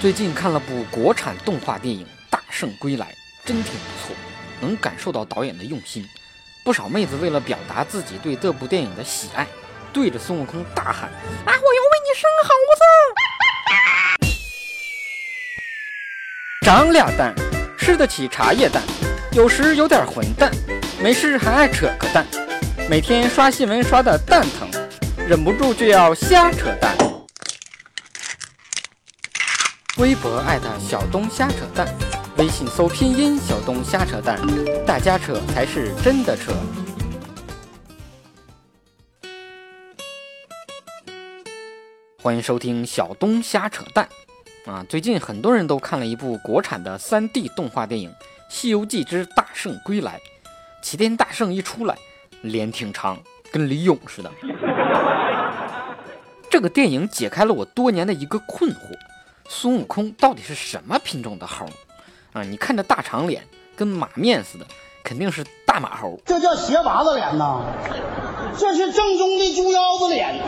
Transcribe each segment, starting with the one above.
最近看了部国产动画电影《大圣归来》，真挺不错，能感受到导演的用心。不少妹子为了表达自己对这部电影的喜爱，对着孙悟空大喊：“啊，我要为你生猴子！”长俩蛋，吃得起茶叶蛋，有时有点混蛋，没事还爱扯个蛋，每天刷新闻刷的蛋疼，忍不住就要瞎扯淡。微博艾特小东瞎扯淡，微信搜拼音小东瞎扯淡，大家扯才是真的扯。欢迎收听小东瞎扯淡啊！最近很多人都看了一部国产的 3D 动画电影《西游记之大圣归来》，齐天大圣一出来，脸挺长，跟李勇似的。这个电影解开了我多年的一个困惑。孙悟空到底是什么品种的猴啊？你看这大长脸，跟马面似的，肯定是大马猴。这叫鞋娃子脸呐，这是正宗的猪腰子脸。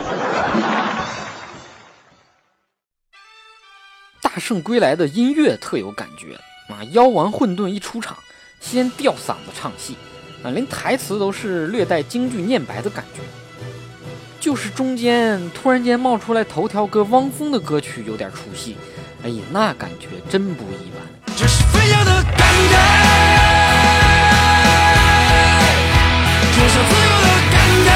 大圣归来的音乐特有感觉啊！妖王混沌一出场，先吊嗓子唱戏啊，连台词都是略带京剧念白的感觉。就是中间突然间冒出来头条歌汪峰的歌曲有点出戏。哎呀，那感觉真不一般。这是飞翔的感觉，这是自由的感觉。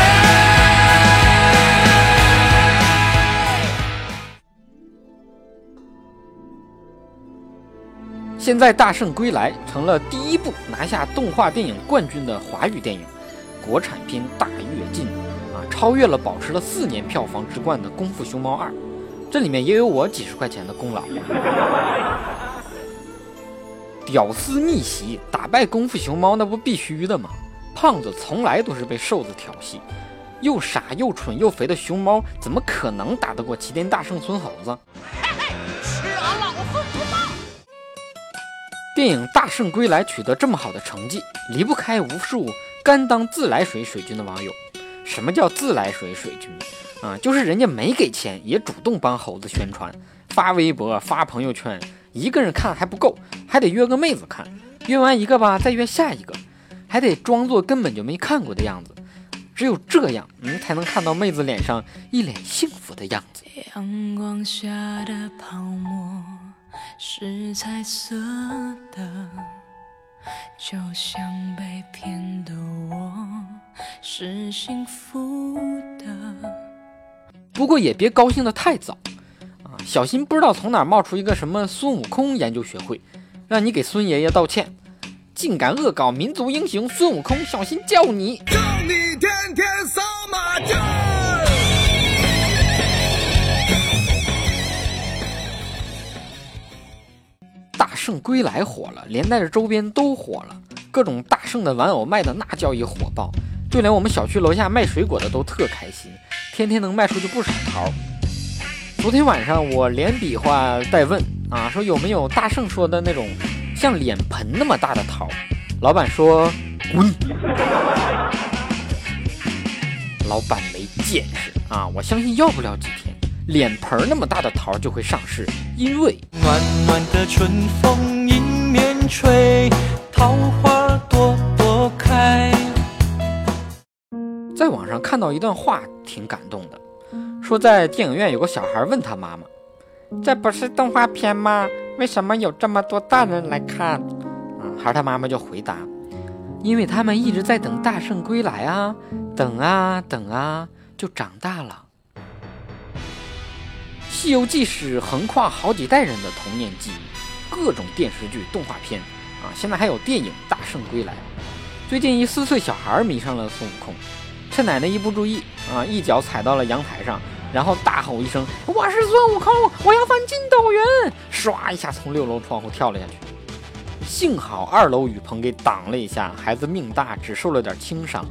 现在《大圣归来》成了第一部拿下动画电影冠军的华语电影，国产片大跃进，超越了保持了四年票房之冠的《功夫熊猫二》。这里面也有我几十块钱的功劳。屌丝逆袭打败功夫熊猫，那不必须的吗？胖子从来都是被瘦子调戏，又傻又蠢又肥的熊猫，怎么可能打得过齐天大圣孙猴子？吃俺老孙不胖！电影《大圣归来》取得这么好的成绩，离不开无数甘当自来水水军的网友。什么叫自来水水军？啊，就是人家没给钱，也主动帮猴子宣传，发微博、发朋友圈，一个人看还不够，还得约个妹子看，约完一个吧，再约下一个，还得装作根本就没看过的样子，只有这样，嗯，才能看到妹子脸上一脸幸福的样子。阳光下的泡沫是彩色的，就像被骗的我是幸福的。不过也别高兴得太早，啊，小心不知道从哪冒出一个什么孙悟空研究学会，让你给孙爷爷道歉，竟敢恶搞民族英雄孙悟空，小心叫你！叫你天天圣归来火了，连带着周边都火了，各种大圣的玩偶卖的那叫一火爆，就连我们小区楼下卖水果的都特开心。天天能卖出去不少桃。昨天晚上我连比划带问啊，说有没有大圣说的那种像脸盆那么大的桃？老板说滚。老板没见识啊！我相信要不了几天，脸盆那么大的桃就会上市，因为暖暖的春风迎面吹，桃花朵朵开。在网上看到一段话，挺感动的，说在电影院有个小孩问他妈妈：“这不是动画片吗？为什么有这么多大人来看？”嗯，孩他妈妈就回答：“因为他们一直在等大圣归来啊，等啊等啊，就长大了。”《西游记》是横跨好几代人的童年记忆，各种电视剧、动画片啊，现在还有电影《大圣归来》。最近一四岁小孩迷上了孙悟空。趁奶奶一不注意啊，一脚踩到了阳台上，然后大吼一声：“我是孙悟空，我要翻筋斗云！”唰一下从六楼窗户跳了下去。幸好二楼雨棚给挡了一下，孩子命大，只受了点轻伤。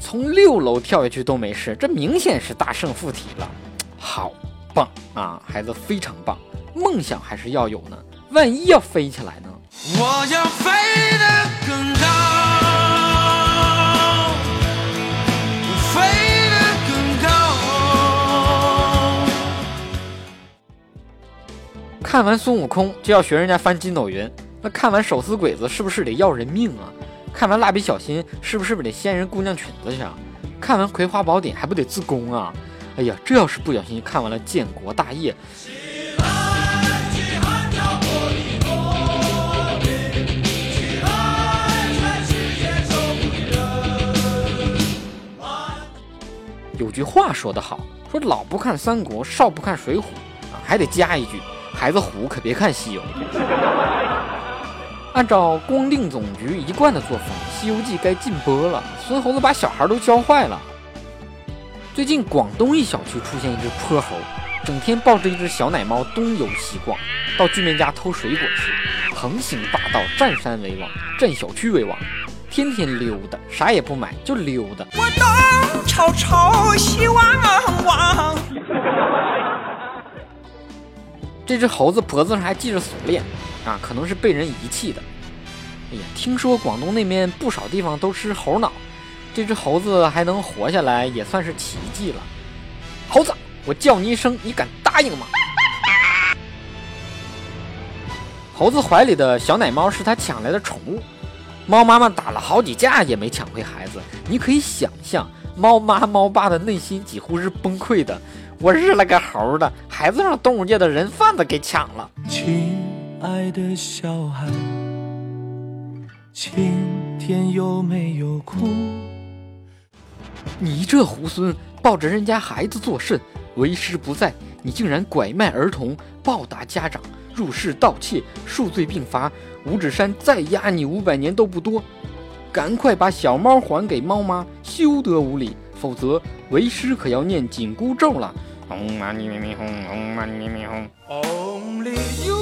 从六楼跳下去都没事，这明显是大圣附体了，好棒啊！孩子非常棒，梦想还是要有呢，万一要飞起来呢？我要飞得更高。看完孙悟空就要学人家翻筋斗云，那看完手撕鬼子是不是得要人命啊？看完蜡笔小新是不是不得掀人姑娘裙子去啊？看完葵花宝典还不得自宫啊？哎呀，这要是不小心看完了建国大业。有句话说得好，说老不看三国，少不看水浒啊，还得加一句，孩子虎可别看西游。按照光腚总局一贯的作风，《西游记》该禁播了。孙猴子把小孩都教坏了。最近广东一小区出现一只泼猴，整天抱着一只小奶猫东游西逛，到居民家偷水果吃，横行霸道，占山为王，占小区为王。天天溜达，啥也不买就溜达。我东瞅瞅，西望望。这只猴子脖子上还系着锁链，啊，可能是被人遗弃的。哎呀，听说广东那边不少地方都吃猴脑，这只猴子还能活下来，也算是奇迹了。猴子，我叫你一声，你敢答应吗？猴子怀里的小奶猫是他抢来的宠物。猫妈妈打了好几架也没抢回孩子，你可以想象猫妈猫爸的内心几乎是崩溃的。我日了个猴的，孩子让动物界的人贩子给抢了。亲爱的小孩，今天有没有哭？你这猢狲，抱着人家孩子作甚？为师不在，你竟然拐卖儿童，暴打家长，入室盗窃，数罪并罚。五指山再压你五百年都不多，赶快把小猫还给猫妈，休得无礼，否则为师可要念紧箍咒了。红嘛咪咪红，红嘛咪咪红。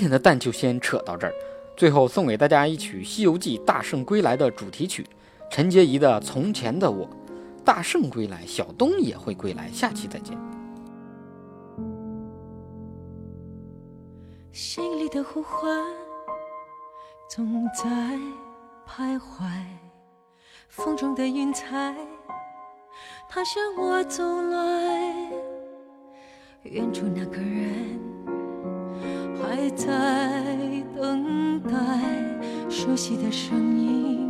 今天的蛋就先扯到这儿。最后送给大家一曲《西游记》大圣归来的主题曲，陈洁仪的《从前的我》。大圣归来，小东也会归来。下期再见。心里的呼唤总在徘徊，风中的云彩，它向我走来，远处那个人。在等待，熟悉的声音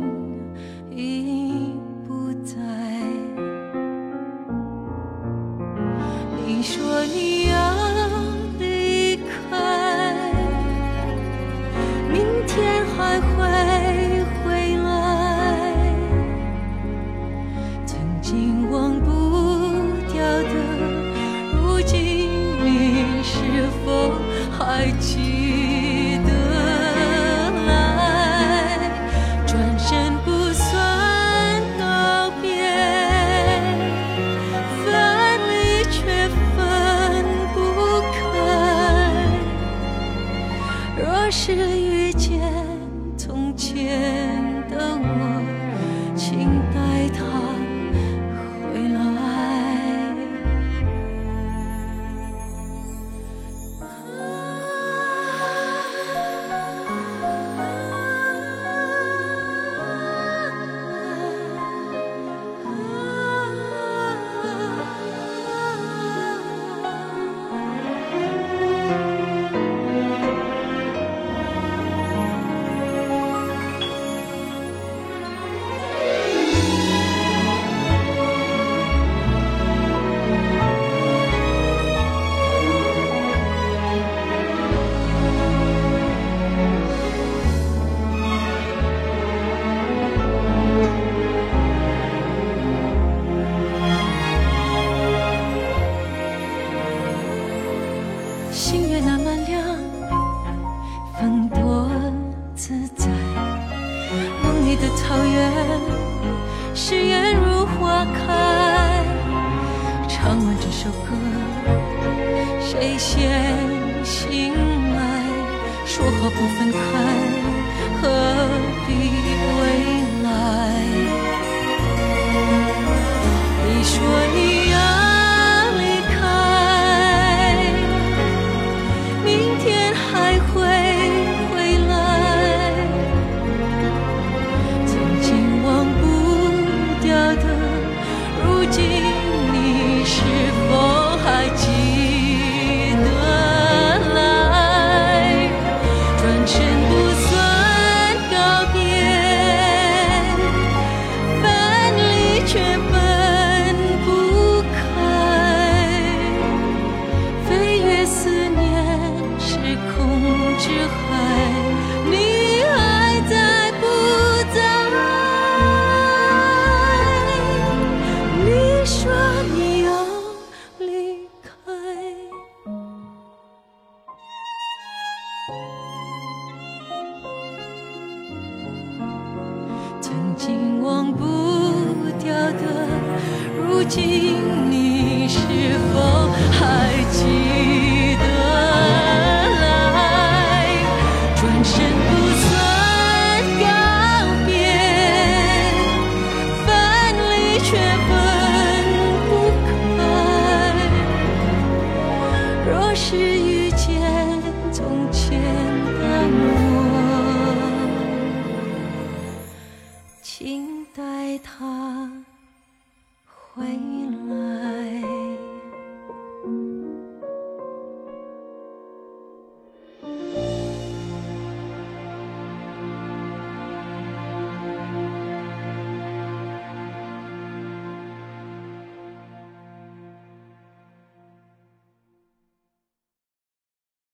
的草原，誓言如花开。唱完这首歌，谁先醒来？说好不分开，何必归来？你说你。说你要离开。曾经忘不掉的，如今你是否还记得来？转身回来。